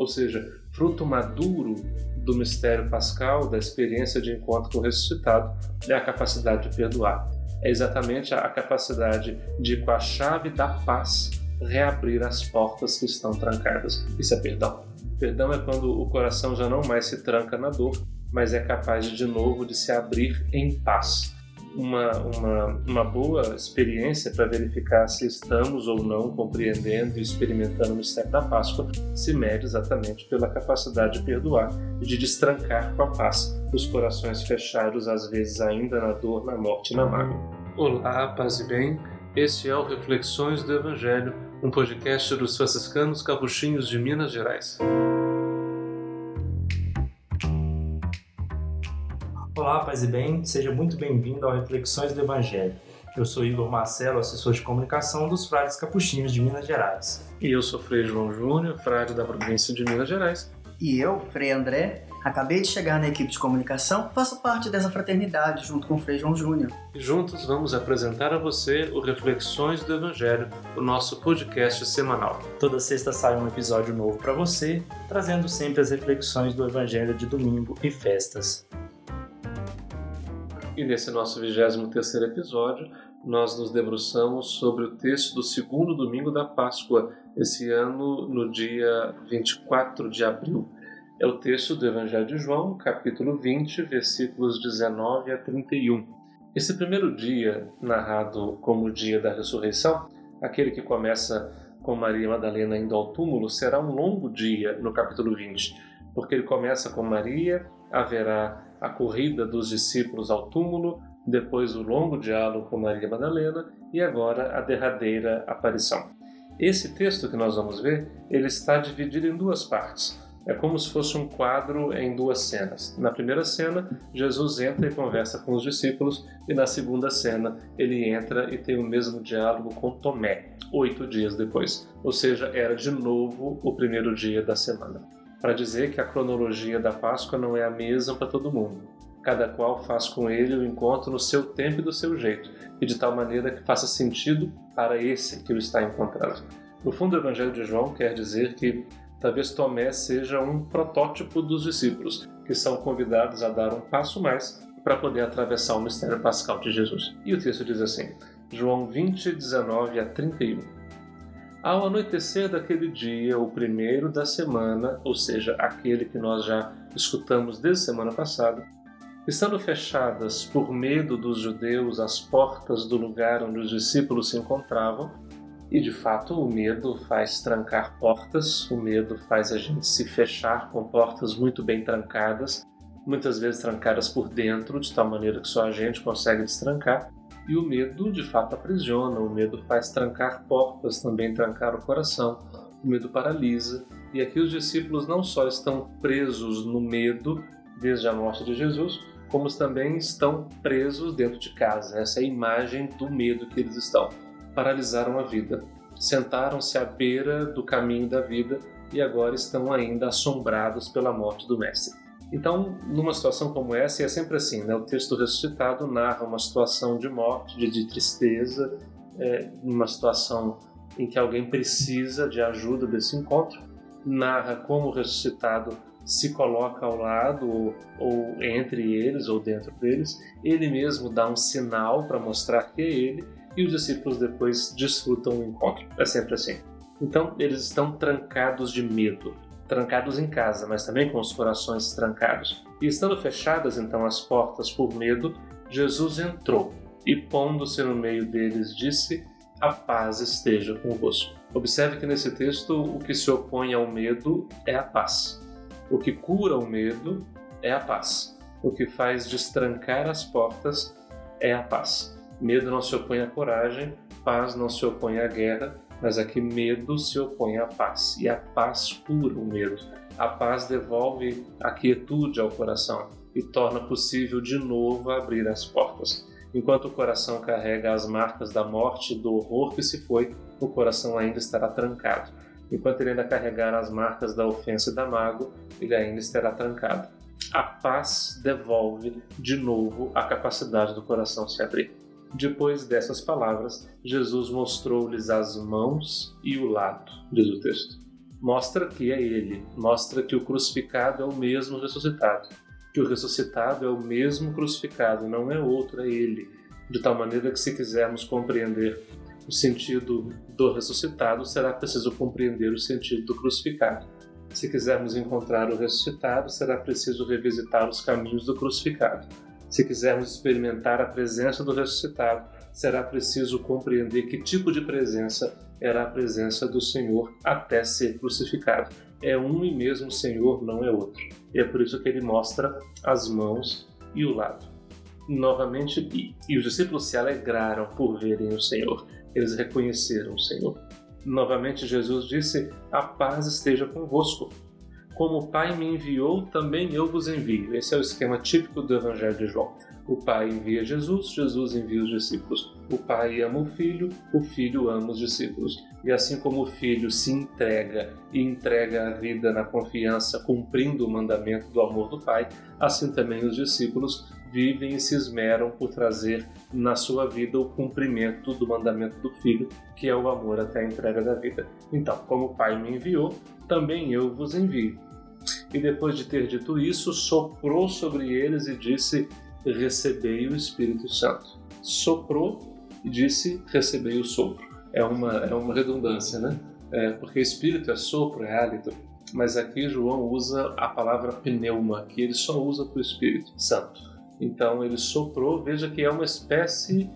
Ou seja, fruto maduro do mistério pascal, da experiência de encontro com o ressuscitado, é a capacidade de perdoar. É exatamente a capacidade de, com a chave da paz, reabrir as portas que estão trancadas. Isso é perdão. Perdão é quando o coração já não mais se tranca na dor, mas é capaz de, de novo de se abrir em paz uma, uma, uma boa experiência para verificar se estamos ou não compreendendo e experimentando o mistério da Páscoa se mede exatamente pela capacidade de perdoar e de destrancar com a paz os corações fechados, às vezes ainda na dor, na morte e na mágoa. Olá, paz e bem. Este é o Reflexões do Evangelho, um podcast dos franciscanos capuchinhos de Minas Gerais. Olá, paz e bem, seja muito bem-vindo ao Reflexões do Evangelho. Eu sou Igor Marcelo, assessor de comunicação dos Frades Capuchinhos de Minas Gerais. E eu sou Frei João Júnior, frade da província de Minas Gerais. E eu, Frei André, acabei de chegar na equipe de comunicação, faço parte dessa fraternidade junto com o Frei João Júnior. E juntos vamos apresentar a você o Reflexões do Evangelho, o nosso podcast semanal. Toda sexta sai um episódio novo para você, trazendo sempre as reflexões do Evangelho de domingo e festas. E nesse nosso 23 episódio, nós nos debruçamos sobre o texto do segundo domingo da Páscoa, esse ano no dia 24 de abril. É o texto do Evangelho de João, capítulo 20, versículos 19 a 31. Esse primeiro dia, narrado como o dia da ressurreição, aquele que começa com Maria Madalena indo ao túmulo, será um longo dia no capítulo 20, porque ele começa com Maria, haverá a corrida dos discípulos ao túmulo, depois o longo diálogo com Maria Madalena e agora a derradeira aparição. Esse texto que nós vamos ver, ele está dividido em duas partes. É como se fosse um quadro em duas cenas. Na primeira cena, Jesus entra e conversa com os discípulos, e na segunda cena, ele entra e tem o mesmo diálogo com Tomé, oito dias depois. Ou seja, era de novo o primeiro dia da semana para dizer que a cronologia da Páscoa não é a mesma para todo mundo. Cada qual faz com ele o encontro no seu tempo e do seu jeito, e de tal maneira que faça sentido para esse que o está encontrando. No fundo, o Evangelho de João quer dizer que talvez Tomé seja um protótipo dos discípulos, que são convidados a dar um passo mais para poder atravessar o mistério pascal de Jesus. E o texto diz assim, João 20, 19 a 31. Ao anoitecer daquele dia, o primeiro da semana, ou seja, aquele que nós já escutamos desde semana passada, estando fechadas por medo dos judeus as portas do lugar onde os discípulos se encontravam, e de fato o medo faz trancar portas, o medo faz a gente se fechar com portas muito bem trancadas, muitas vezes trancadas por dentro, de tal maneira que só a gente consegue destrancar. E o medo de fato aprisiona, o medo faz trancar portas, também trancar o coração, o medo paralisa. E aqui os discípulos não só estão presos no medo desde a morte de Jesus, como também estão presos dentro de casa. Essa é a imagem do medo que eles estão. Paralisaram a vida, sentaram-se à beira do caminho da vida e agora estão ainda assombrados pela morte do Mestre. Então, numa situação como essa, e é sempre assim, né? o texto ressuscitado narra uma situação de morte, de, de tristeza, é, uma situação em que alguém precisa de ajuda desse encontro, narra como o ressuscitado se coloca ao lado, ou, ou entre eles, ou dentro deles, ele mesmo dá um sinal para mostrar que é ele, e os discípulos depois desfrutam o encontro. É sempre assim. Então, eles estão trancados de medo trancados em casa, mas também com os corações trancados. E estando fechadas então as portas por medo, Jesus entrou e, pondo-se no meio deles, disse: A paz esteja convosco. Observe que nesse texto o que se opõe ao medo é a paz. O que cura o medo é a paz. O que faz destrancar as portas é a paz. Medo não se opõe à coragem, paz não se opõe à guerra, mas aqui medo se opõe à paz, e a paz cura o medo. A paz devolve a quietude ao coração e torna possível de novo abrir as portas. Enquanto o coração carrega as marcas da morte e do horror que se foi, o coração ainda estará trancado. Enquanto ele ainda carregar as marcas da ofensa e da mágoa, ele ainda estará trancado. A paz devolve de novo a capacidade do coração se abrir. Depois dessas palavras, Jesus mostrou-lhes as mãos e o lado, diz o texto. mostra que é ele, mostra que o crucificado é o mesmo ressuscitado, que o ressuscitado é o mesmo crucificado, não é outro, é ele. De tal maneira que, se quisermos compreender o sentido do ressuscitado, será preciso compreender o sentido do crucificado. Se quisermos encontrar o ressuscitado, será preciso revisitar os caminhos do crucificado. Se quisermos experimentar a presença do ressuscitado, será preciso compreender que tipo de presença era a presença do Senhor até ser crucificado. É um e mesmo Senhor, não é outro. E é por isso que ele mostra as mãos e o lado. Novamente, e, e os discípulos se alegraram por verem o Senhor. Eles reconheceram o Senhor. Novamente, Jesus disse: A paz esteja convosco. Como o Pai me enviou, também eu vos envio. Esse é o esquema típico do Evangelho de João. O Pai envia Jesus, Jesus envia os discípulos. O Pai ama o Filho, o Filho ama os discípulos. E assim como o Filho se entrega e entrega a vida na confiança, cumprindo o mandamento do amor do Pai, assim também os discípulos vivem e se esmeram por trazer na sua vida o cumprimento do mandamento do Filho, que é o amor até a entrega da vida. Então, como o Pai me enviou, também eu vos envio. E depois de ter dito isso, soprou sobre eles e disse: Recebei o Espírito Santo. Soprou e disse: Recebei o sopro. É uma, é uma redundância, né? É, porque espírito é sopro, é hálito. Mas aqui João usa a palavra pneuma, que ele só usa para o Espírito Santo. Então ele soprou, veja que é uma espécie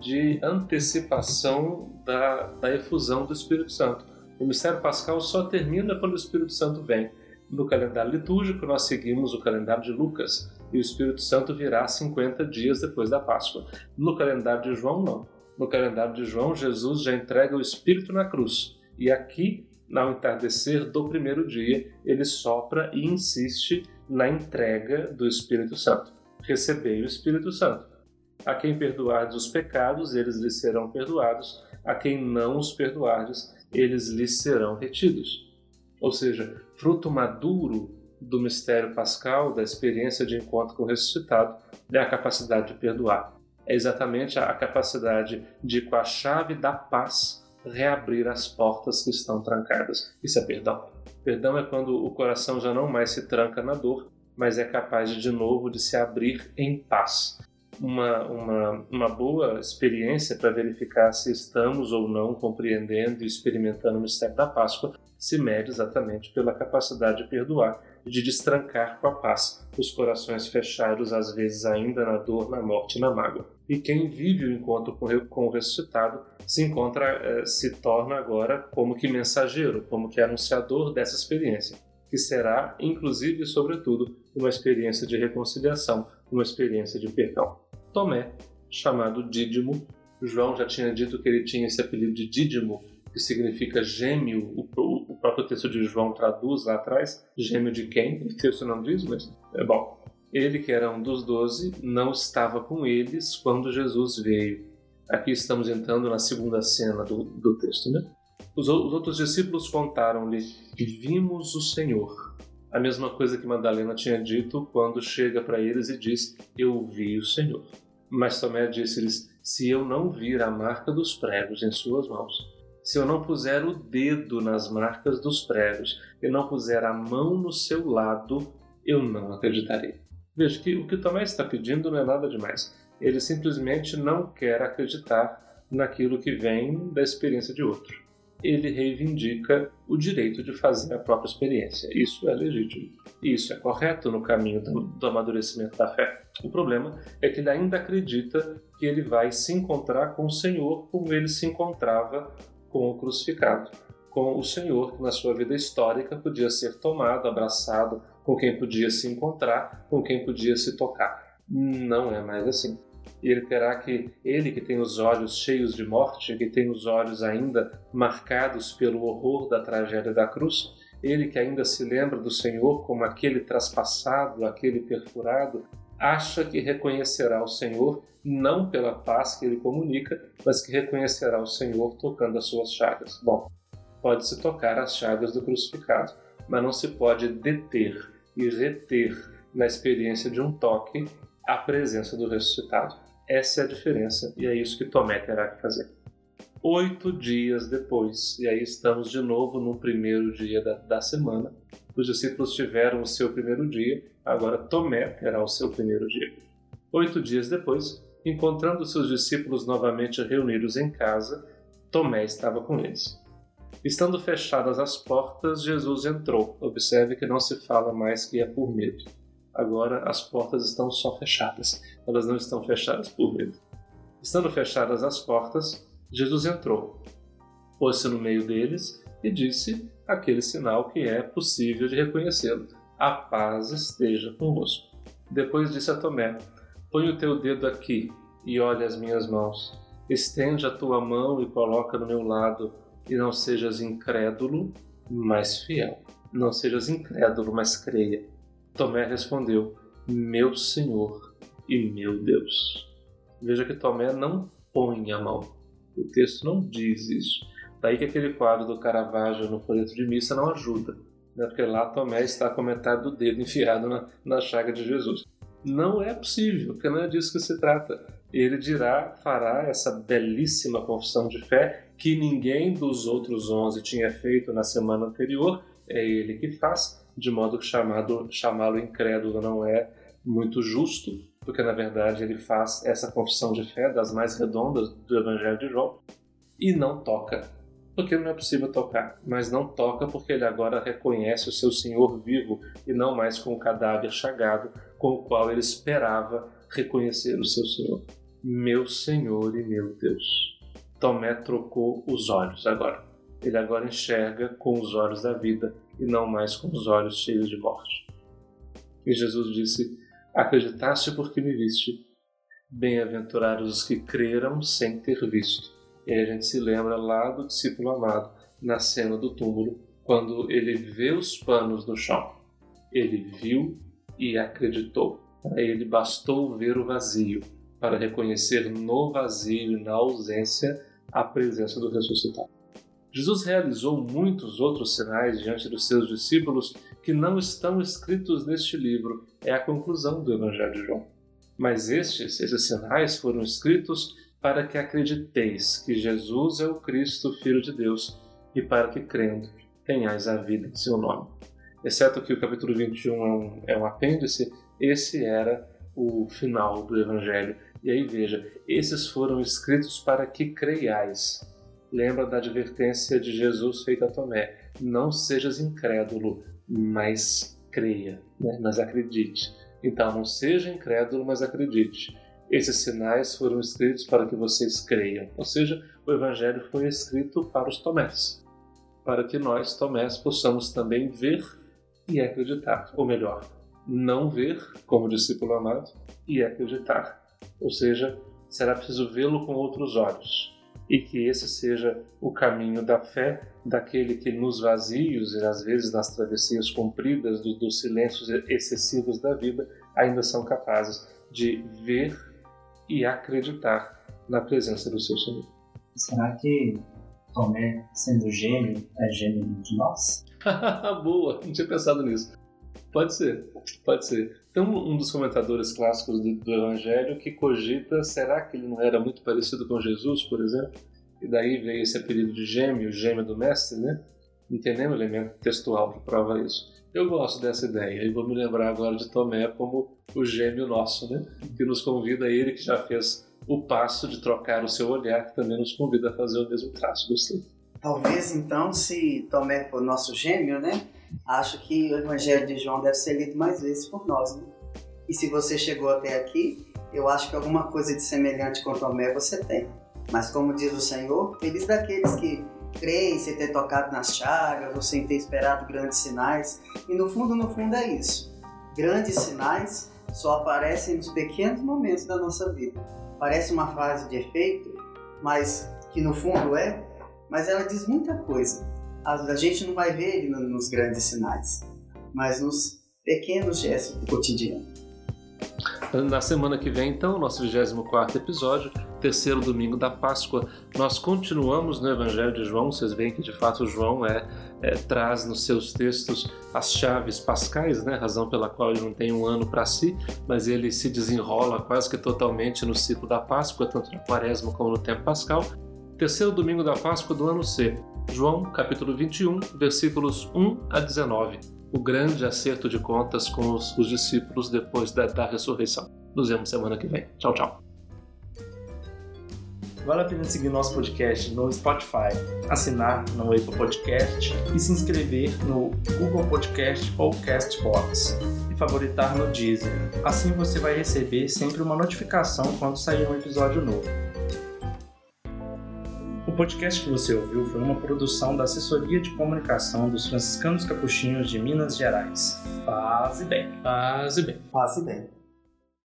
de antecipação da, da efusão do Espírito Santo. O mistério pascal só termina quando o Espírito Santo vem. No calendário litúrgico, nós seguimos o calendário de Lucas, e o Espírito Santo virá 50 dias depois da Páscoa. No calendário de João, não. No calendário de João, Jesus já entrega o Espírito na cruz. E aqui, ao entardecer do primeiro dia, ele sopra e insiste na entrega do Espírito Santo recebei o Espírito Santo. A quem perdoardes os pecados, eles lhes serão perdoados, a quem não os perdoardes, eles lhes serão retidos. Ou seja, fruto maduro do mistério pascal, da experiência de encontro com o ressuscitado, é a capacidade de perdoar. É exatamente a capacidade de, com a chave da paz, reabrir as portas que estão trancadas. Isso é perdão. Perdão é quando o coração já não mais se tranca na dor, mas é capaz de, de novo de se abrir em paz. Uma, uma, uma boa experiência para verificar se estamos ou não compreendendo e experimentando o mistério da Páscoa se mede exatamente pela capacidade de perdoar e de destrancar com a paz os corações fechados, às vezes ainda na dor, na morte e na mágoa. E quem vive o encontro com o ressuscitado se encontra, eh, se torna agora como que mensageiro, como que anunciador dessa experiência que será, inclusive e sobretudo, uma experiência de reconciliação, uma experiência de perdão. Tomé, chamado Dídimo, João já tinha dito que ele tinha esse apelido de Dídimo, que significa gêmeo, o, próprio texto de João traduz lá atrás, gêmeo de quem? O texto não diz, mas é bom. Ele, que era um dos doze, não estava com eles quando Jesus veio. Aqui estamos entrando na segunda cena do, do texto, né? Os, os outros discípulos contaram-lhe vimos o Senhor. A mesma coisa que Madalena tinha dito quando chega para eles e diz: Eu vi o Senhor. Mas Tomé disse-lhes: Se eu não vir a marca dos pregos em suas mãos, se eu não puser o dedo nas marcas dos pregos e não puser a mão no seu lado, eu não acreditarei. Veja que o que Tomé está pedindo não é nada demais. Ele simplesmente não quer acreditar naquilo que vem da experiência de outro ele reivindica o direito de fazer a própria experiência. Isso é legítimo. Isso é correto no caminho do, do, amadurecimento da fé. O problema é que ele ainda acredita que ele vai se encontrar com o Senhor como ele se encontrava com o crucificado. Com o Senhor que na sua vida histórica podia ser tomado, abraçado, com quem podia se encontrar, com quem podia se tocar. Não é mais assim e ele terá que, ele que tem os olhos cheios de morte, que tem os olhos ainda marcados pelo horror da tragédia da cruz, ele que ainda se lembra do Senhor como aquele traspassado, aquele perfurado, acha que reconhecerá o Senhor não pela paz que ele comunica, mas que reconhecerá o Senhor tocando as suas chagas. Bom, pode-se tocar as chagas do crucificado, mas não se pode deter e reter na experiência de um toque a presença do ressuscitado. Essa é a diferença e é isso que Tomé terá que fazer. Oito dias depois, e aí estamos de novo no primeiro dia da, da semana, os discípulos tiveram o seu primeiro dia, agora Tomé terá o seu primeiro dia. Oito dias depois, encontrando seus discípulos novamente reunidos em casa, Tomé estava com eles. Estando fechadas as portas, Jesus entrou. Observe que não se fala mais que é por medo. Agora as portas estão só fechadas, elas não estão fechadas por medo. Estando fechadas as portas, Jesus entrou, pôs-se no meio deles e disse aquele sinal que é possível de reconhecê-lo: A paz esteja convosco. Depois disse a Tomé: Põe o teu dedo aqui e olha as minhas mãos. Estende a tua mão e coloca no meu lado e não sejas incrédulo, mas fiel. Não sejas incrédulo, mas creia. Tomé respondeu: Meu Senhor e meu Deus. Veja que Tomé não põe a mão. O texto não diz isso. Daí que aquele quadro do Caravaggio no folheto de missa não ajuda, né? porque lá Tomé está com metade do dedo enfiado na, na chaga de Jesus. Não é possível, porque não é disso que se trata. Ele dirá, fará essa belíssima confissão de fé que ninguém dos outros onze tinha feito na semana anterior, é ele que faz, de modo que chamá-lo incrédulo não é muito justo, porque na verdade ele faz essa confissão de fé das mais redondas do Evangelho de João e não toca, porque não é possível tocar, mas não toca porque ele agora reconhece o seu Senhor vivo e não mais com o cadáver chagado com o qual ele esperava reconhecer o seu Senhor. Meu Senhor e meu Deus. Tomé trocou os olhos agora. Ele agora enxerga com os olhos da vida e não mais com os olhos cheios de morte. E Jesus disse: Acreditaste porque me viste. Bem-aventurados os que creram sem ter visto. E aí a gente se lembra lá do discípulo amado, na cena do túmulo, quando ele vê os panos no chão. Ele viu e acreditou. Para ele bastou ver o vazio, para reconhecer no vazio e na ausência a presença do ressuscitado. Jesus realizou muitos outros sinais diante dos seus discípulos que não estão escritos neste livro, é a conclusão do Evangelho de João. Mas estes, esses sinais foram escritos para que acrediteis que Jesus é o Cristo, Filho de Deus, e para que, crendo, tenhais a vida em seu nome. Exceto que o capítulo 21 é um, é um apêndice, esse era o final do Evangelho e aí veja, esses foram escritos para que creiais. Lembra da advertência de Jesus feita a Tomé: não sejas incrédulo, mas creia, né? mas acredite. Então, não seja incrédulo, mas acredite. Esses sinais foram escritos para que vocês creiam. Ou seja, o Evangelho foi escrito para os Tomés, para que nós, Tomés, possamos também ver e acreditar. Ou melhor, não ver como discípulo amado e acreditar ou seja, será preciso vê-lo com outros olhos. E que esse seja o caminho da fé daquele que nos vazios e às vezes nas travessias compridas do, dos silêncios excessivos da vida ainda são capazes de ver e acreditar na presença do seu Senhor. Será que Tomé, sendo gêmeo, é gêmeo de nós? Boa, não tinha pensado nisso. Pode ser, pode ser. Tem um, dos comentadores clássicos do, do, Evangelho que cogita: será que ele não era muito parecido com Jesus, por exemplo? E daí veio esse apelido de gêmeo, gêmeo do mestre, né? Tem nenhum elemento textual que prova isso. Eu gosto dessa ideia e vou me lembrar agora de Tomé como o gêmeo nosso, né? Que nos convida, ele que já fez o passo de trocar o seu olhar, que também nos convida a fazer o mesmo traço. Gostei. Talvez então, se Tomé for nosso gêmeo, né? Acho que o Evangelho de João deve ser lido mais vezes por nós. Né? E se você chegou até aqui, eu acho que alguma coisa de semelhante com Tomé você tem. Mas como diz o Senhor, feliz daqueles que creem sem ter tocado nas chagas ou sem ter esperado grandes sinais. E no fundo, no fundo é isso. Grandes sinais só aparecem nos pequenos momentos da nossa vida. Parece uma frase de efeito, mas que no fundo é, mas ela diz muita coisa a, gente não vai ver ele nos grandes sinais, mas nos pequenos gestos do cotidiano. Na semana que vem, então, nosso 24 episódio, terceiro domingo da Páscoa, nós continuamos no Evangelho de João. Vocês veem que de fato João é, é traz nos seus textos as chaves pascais, né? razão pela qual ele não tem um ano para si, mas ele se desenrola quase que totalmente no ciclo da Páscoa, tanto na Quaresma como no tempo pascal terceiro domingo da Páscoa do ano C. João, capítulo 21, versículos 1 a 19. O grande acerto de contas com os, os discípulos depois da, da ressurreição. Nos vemos semana que vem. Tchau, tchau. Vale a pena seguir nosso podcast no Spotify, assinar no Apple Podcast e se inscrever no Google Podcast ou Castbox e favoritar no Deezer. Assim você vai receber sempre uma notificação quando sair um episódio novo. O podcast que você ouviu foi uma produção da Assessoria de Comunicação dos Franciscanos Capuchinhos de Minas Gerais. Paz e bem. Paz e bem. Passe bem.